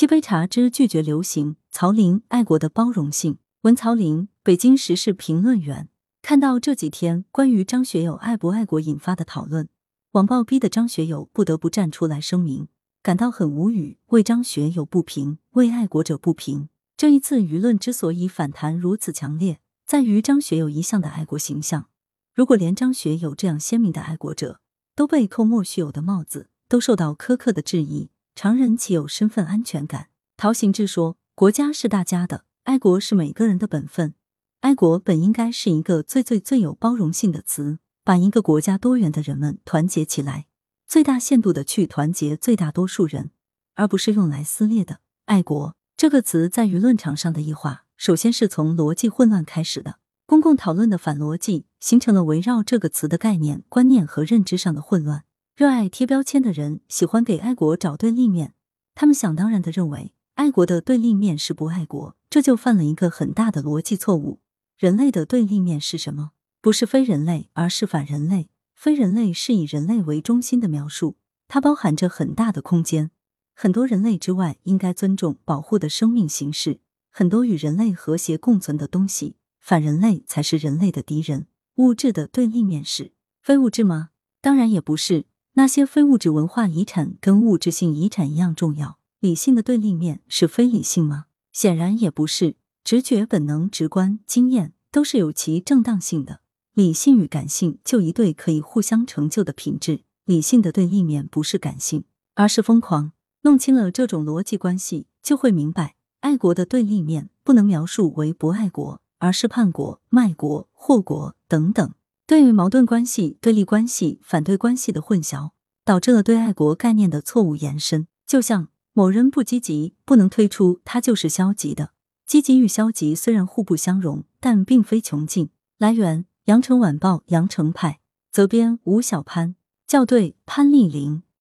沏杯茶之拒绝流行，曹林爱国的包容性。文曹林，北京时事评论员。看到这几天关于张学友爱不爱国引发的讨论，网暴逼的张学友不得不站出来声明，感到很无语，为张学友不平，为爱国者不平。这一次舆论之所以反弹如此强烈，在于张学友一向的爱国形象。如果连张学友这样鲜明的爱国者都被扣莫须有的帽子，都受到苛刻的质疑。常人岂有身份安全感？陶行知说：“国家是大家的，爱国是每个人的本分。爱国本应该是一个最最最有包容性的词，把一个国家多元的人们团结起来，最大限度的去团结最大多数人，而不是用来撕裂的。爱国这个词在舆论场上的异化，首先是从逻辑混乱开始的。公共讨论的反逻辑，形成了围绕这个词的概念、观念和认知上的混乱。”热爱贴标签的人喜欢给爱国找对立面，他们想当然的认为爱国的对立面是不爱国，这就犯了一个很大的逻辑错误。人类的对立面是什么？不是非人类，而是反人类。非人类是以人类为中心的描述，它包含着很大的空间，很多人类之外应该尊重保护的生命形式，很多与人类和谐共存的东西。反人类才是人类的敌人。物质的对立面是非物质吗？当然也不是。那些非物质文化遗产跟物质性遗产一样重要。理性的对立面是非理性吗？显然也不是。直觉、本能、直观、经验都是有其正当性的。理性与感性就一对可以互相成就的品质。理性的对立面不是感性，而是疯狂。弄清了这种逻辑关系，就会明白，爱国的对立面不能描述为不爱国，而是叛国、卖国、祸国等等。对于矛盾关系、对立关系、反对关系的混淆，导致了对爱国概念的错误延伸。就像某人不积极，不能推出他就是消极的。积极与消极虽然互不相容，但并非穷尽。来源：羊城晚报羊城派，责编：吴小潘，校对：潘丽玲。